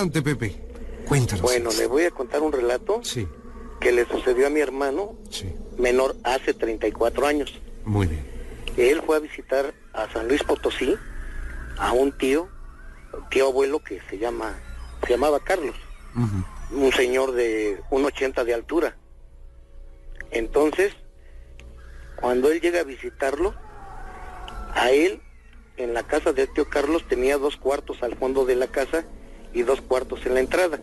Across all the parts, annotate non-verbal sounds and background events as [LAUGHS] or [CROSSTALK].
Adelante, Pepe. Cuéntanos. Bueno, le voy a contar un relato Sí, que le sucedió a mi hermano sí. menor hace 34 años. Muy bien. Él fue a visitar a San Luis Potosí a un tío, tío abuelo que se llama, se llamaba Carlos, un señor de un 80 de altura. Entonces, cuando él llega a visitarlo, a él en la casa del tío Carlos tenía dos cuartos al fondo de la casa y dos cuartos en la entrada.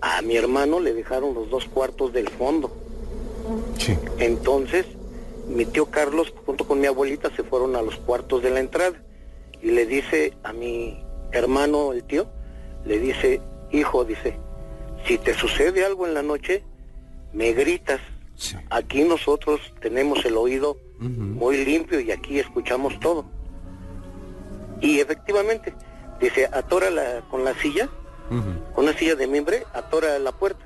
A mi hermano le dejaron los dos cuartos del fondo. Sí. Entonces, mi tío Carlos junto con mi abuelita se fueron a los cuartos de la entrada y le dice a mi hermano, el tío, le dice, hijo, dice, si te sucede algo en la noche, me gritas. Sí. Aquí nosotros tenemos el oído muy limpio y aquí escuchamos todo. Y efectivamente, dice, atora la, con la silla, con una silla de mimbre, atora la puerta.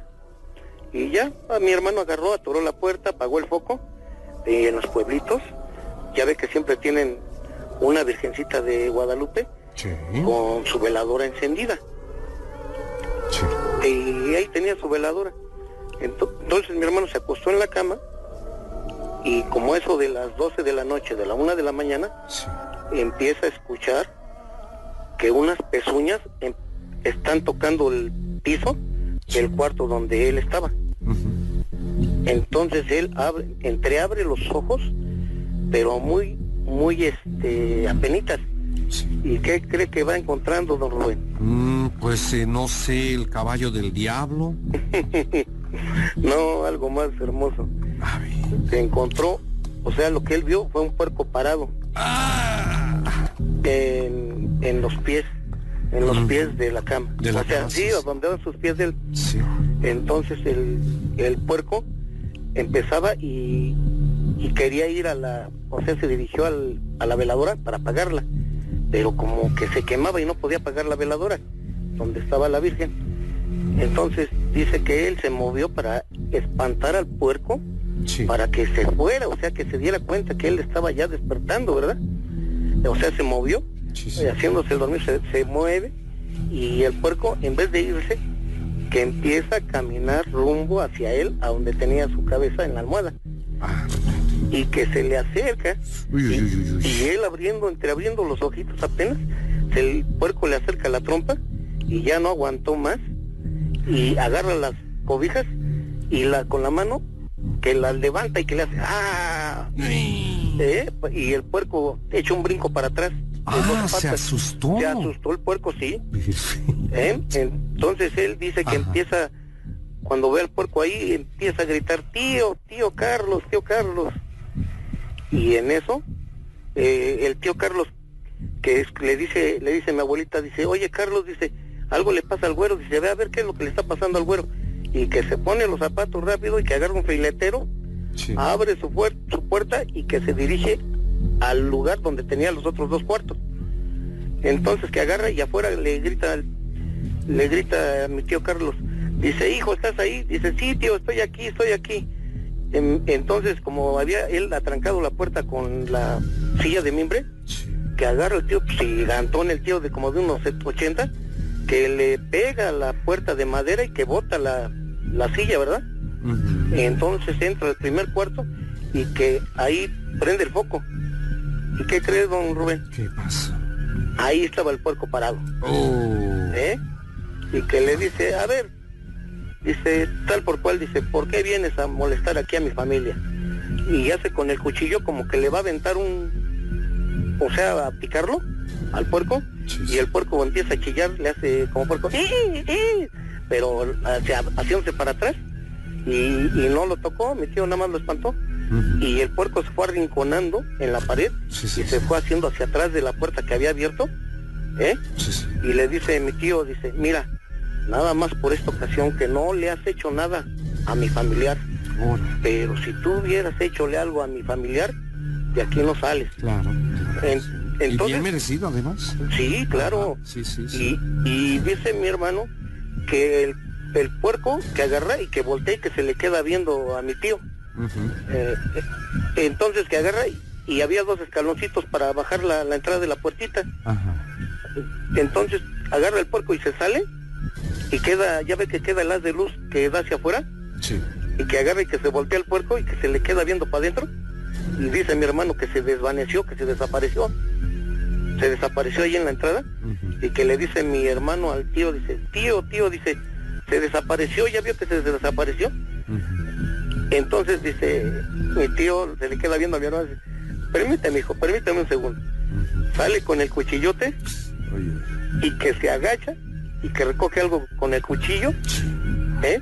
Y ya, a mi hermano agarró, atoró la puerta, apagó el foco. Y en los pueblitos, ya ve que siempre tienen una virgencita de Guadalupe Sí. con su veladora encendida. Sí. Y ahí tenía su veladora. Ento- Entonces mi hermano se acostó en la cama y como eso de las 12 de la noche, de la 1 de la mañana, Sí. empieza a escuchar que unas pezuñas em- están tocando el piso del cuarto donde él estaba. Entonces él abre, entreabre los ojos, pero muy, muy este, apenitas. Sí. ¿Y qué cree que va encontrando, don Rubén? Mm, pues eh, no sé, el caballo del diablo. [LAUGHS] No, algo más hermoso. A ver. Se encontró, o sea, lo que él vio fue un puerco parado Ah. en, en los pies, en los pies de la cama. De la o sea, cama, sí, sí, donde van sus pies de él. Sí. Entonces el, el puerco empezaba y, y quería ir a la, o sea, se dirigió al, a la veladora para apagarla, pero como que se quemaba y no podía apagar la veladora, donde estaba la Virgen. Entonces dice que él se movió para espantar al puerco, Sí. para que se fuera, o sea, que se diera cuenta que él estaba ya despertando, ¿verdad? O sea, se movió, Sí, sí. haciéndose el dormir, se, se mueve y el puerco, en vez de irse, que empieza a caminar rumbo hacia él, a donde tenía su cabeza en la almohada, Ah. y que se le acerca, Uy, uy, y, uy, él abriendo, entreabriendo los ojitos apenas, el puerco le acerca la trompa y ya no aguantó más, y agarra las cobijas y la con la mano que las levanta y que le hace ¡ah! ¿eh? y el puerco echa un brinco para atrás. Ah, se asustó. Se asustó el puerco, sí. ¿eh? Entonces él dice que Ajá. empieza, cuando ve al puerco ahí, empieza a gritar, tío, tío Carlos, tío Carlos. Y en eso, eh, el tío Carlos, que es- le dice, le dice a mi abuelita, dice, oye Carlos, dice, algo le pasa al güero, dice, ve a ver qué es lo que le está pasando al güero. Y que se pone los zapatos rápido y que agarra un filetero Sí. abre su, puer- su puerta y que se dirige al lugar donde tenía los otros dos cuartos. Entonces que agarra y afuera le grita, le grita a mi tío Carlos, dice, hijo, ¿estás ahí? Dice, sí, tío, estoy aquí, estoy aquí. En- entonces, como había él atrancado la puerta con la silla de mimbre, que agarra el tío, pues, gigantón el tío de como de unos 80, que le pega la puerta de madera y que bota la, la silla, ¿verdad? Entonces entra al primer cuarto y que ahí prende el foco. ¿Y qué crees, don Rubén? ¿Qué pasa? Ahí estaba el puerco parado, Oh. ¿eh? Y que le dice, a ver, dice, tal por cual, dice, ¿por qué vienes a molestar aquí a mi familia? Y hace con el cuchillo como que le va a aventar un, o sea, a picarlo al puerco, y el puerco empieza a chillar, le hace como puerco, "Eh, eh", pero hacia, haciéndose para atrás, y, y no lo tocó, mi tío nada más lo espantó, Y el puerco se fue arrinconando en la pared, Sí, sí, y se sí. fue haciendo hacia atrás de la puerta que había abierto, ¿eh? Sí, sí. y le dice mi tío, dice, mira, nada más por esta ocasión que no le has hecho nada a mi familiar, pero si tú hubieras hechole algo a mi familiar, de aquí no sales. Claro. claro, En- entonces- y bien merecido, además. Sí, claro. Sí, sí, sí. Y, y dice mi hermano que el, el puerco que agarra y que voltea y que se le queda viendo a mi tío. Eh, eh, entonces que agarra y, había dos escaloncitos para bajar la, la entrada de la puertita. Ajá. Entonces agarra el puerco y se sale y queda, ya ve que queda el haz de luz que da hacia afuera, Sí. y que agarra y que se voltea el puerco y que se le queda viendo para adentro. Y dice mi hermano que se desvaneció, que se desapareció. Se desapareció ahí en la entrada y que le dice mi hermano al tío, dice, tío, tío, dice, se desapareció, ya vio que se desapareció. Entonces dice, mi tío se le queda viendo a mi hermano, dice, permíteme hijo, permíteme un segundo. Sale con el cuchillote y que se agacha y que recoge algo con el cuchillo, ¿eh?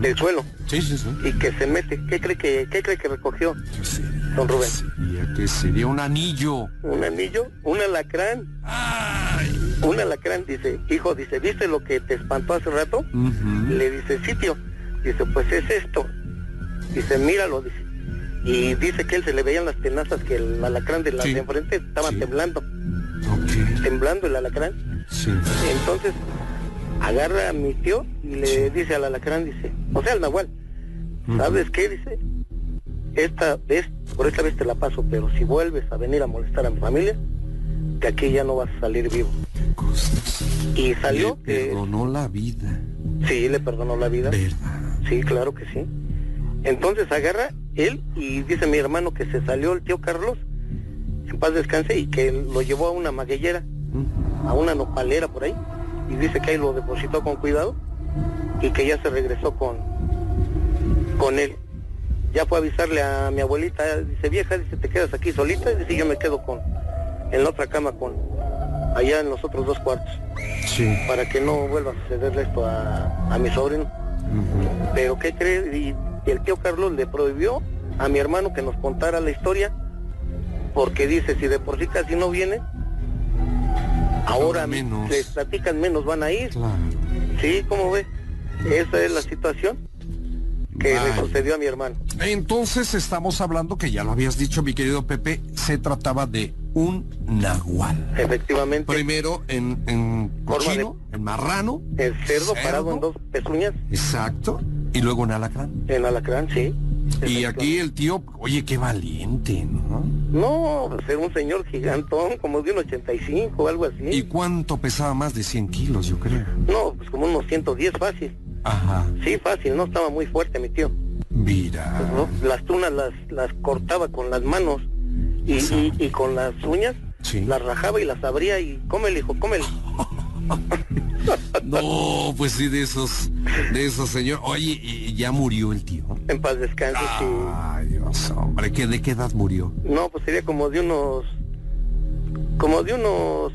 Del suelo Sí, sí, sí. y que se mete. ¿Qué cree que, qué cree que recogió? Don Rubén. Sería que sería un anillo. Un anillo, un alacrán, Ay. un alacrán, dice, hijo, dice, ¿viste lo que te espantó hace rato? Le dice, sí, tío. Dice, pues es esto. Dice, míralo, dice. Y dice que él se le veían las tenazas que el alacrán de Sí. de enfrente estaba Sí. temblando, temblando el alacrán. Sí. Entonces agarra a mi tío y le dice al alacrán, dice, o sea, al nahual. ¿sabes qué? Dice, esta vez, por esta vez te la paso, pero si vuelves a venir a molestar a mi familia, de aquí ya no vas a salir vivo. Qué cosas. Y salió Le que perdonó la vida. sí, le perdonó la vida. ¿Verdad? Sí, claro que sí. Entonces agarra él y dice mi hermano que se salió el tío Carlos, en paz descanse, y que lo llevó a una maguellera, Ujú. a una nopalera por ahí, y dice que ahí lo depositó con cuidado y que ya se regresó con, con él. Ya fue a avisarle a mi abuelita, dice vieja, dice te quedas aquí solita, y dice yo me quedo con, en la otra cama con, allá en los otros dos cuartos, Sí. para que no vuelva a sucederle esto a, a mi sobrino. Pero ¿qué cree? Y el tío Carlos le prohibió a mi hermano que nos contara la historia, porque dice, si de por sí casi no viene, ahora menos. les platican menos van a ir. Claro. Sí, ¿cómo ve? Esa es la situación que le sucedió a mi hermano. Entonces estamos hablando que ya lo habías dicho, mi querido Pepe, se trataba de un nahual. Efectivamente, Primero en, en Forma de- cochino, en marrano, el cerdo, parado en dos pezuñas, exacto, y luego en alacrán. en alacrán, sí. Y aquí el tío, oye, qué valiente, ¿no? No, pues era un señor gigantón, como de un 85 o algo así. ¿Y cuánto pesaba más de 100 kilos, yo creo? No, pues como unos 110 fácil. Ajá, Sí, fácil, no estaba muy fuerte mi tío. mira. ¿no? Las tunas las, las cortaba con las manos y, y- y con las uñas Sí. las rajaba y las abría y cómele, hijo, cómele. [LAUGHS] [LAUGHS] No, pues sí, de esos, de esos señor. Oye, y ya murió el tío. En paz descanse, sí. Ay, Dios, hombre, ¿qué, ¿de qué edad murió? No, pues sería como de unos, como de unos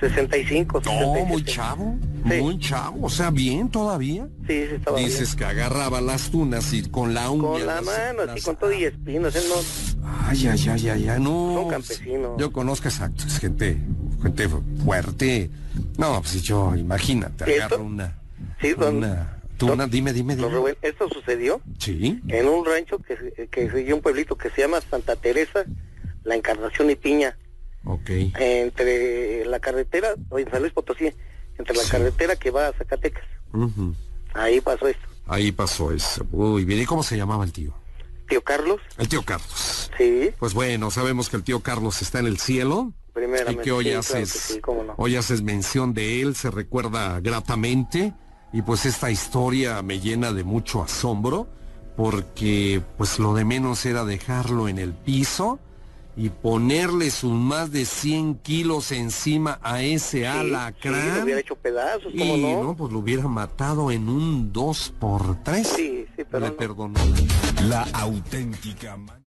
65, No, 67. muy chavo, Sí. muy chavo, o sea, bien todavía. Sí, sí estaba Dices que agarraba las tunas y con la uña. Con la las- mano, así las- con todo y espinos, él no, Ay, ay, ay, ay, ay, no. Son campesinos. Yo conozco exacto, es gente, gente fuerte. No, pues yo, imagínate, ¿Esto? agarra una, sí, don, una dime, dime, dime. Rubén, esto sucedió Sí, en un rancho que, que un pueblito que se llama Santa Teresa, La Encarnación y Piña. ok. entre la carretera, o en San Luis Potosí, entre la Sí. carretera que va a Zacatecas. Ahí pasó esto. Ahí pasó eso. Uy, bien, ¿y cómo se llamaba el tío? Tío Carlos, El tío Carlos. sí, Pues bueno, sabemos que el tío Carlos está en el cielo. Y primeramente. que hoy sí, haces, claro que sí, cómo no. hoy haces mención de él, se recuerda gratamente y pues esta historia me llena de mucho asombro porque pues lo de menos era dejarlo en el piso y ponerle sus más de 100 kilos encima a ese Sí, sí, lo alacrán hubiera hecho pedazos, cómo y no. no, pues lo hubiera matado en un 2 por 3 Sí, sí, pero Le no. perdonó. La auténtica.